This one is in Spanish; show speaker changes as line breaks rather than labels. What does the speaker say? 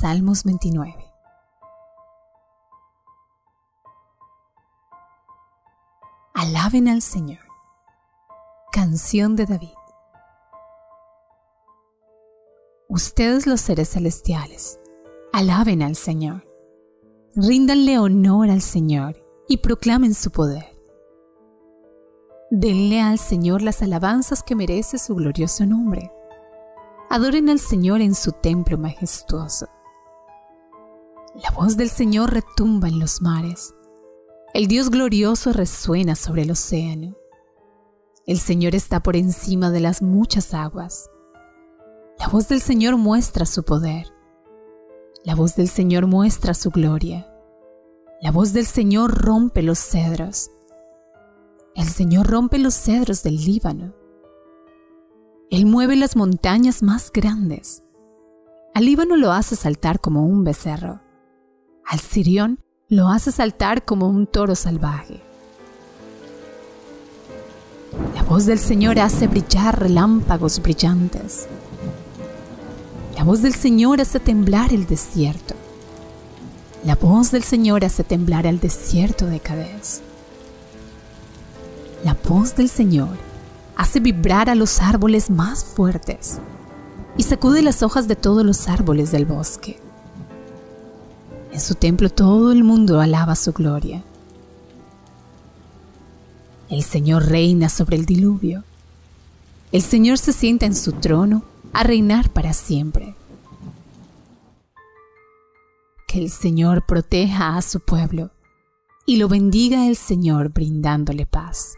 Salmos 29 Alaben al Señor. Canción de David. Ustedes los seres celestiales, alaben al Señor. Ríndanle honor al Señor y proclamen su poder. Denle al Señor las alabanzas que merece su glorioso nombre. Adoren al Señor en su templo majestuoso. La voz del Señor retumba en los mares. El Dios glorioso resuena sobre el océano. El Señor está por encima de las muchas aguas. La voz del Señor muestra su poder. La voz del Señor muestra su gloria. La voz del Señor rompe los cedros. El Señor rompe los cedros del Líbano. Él mueve las montañas más grandes. Al Líbano lo hace saltar como un becerro. Al Sirión lo hace saltar como un toro salvaje. La voz del Señor hace brillar relámpagos brillantes. La voz del Señor hace temblar el desierto. La voz del Señor hace temblar el desierto de Cadés. La voz del Señor hace vibrar a los árboles más fuertes y sacude las hojas de todos los árboles del bosque. En su templo todo el mundo alaba su gloria. El Señor reina sobre el diluvio. El Señor se sienta en su trono a reinar para siempre. Que el Señor proteja a su pueblo y lo bendiga el Señor brindándole paz.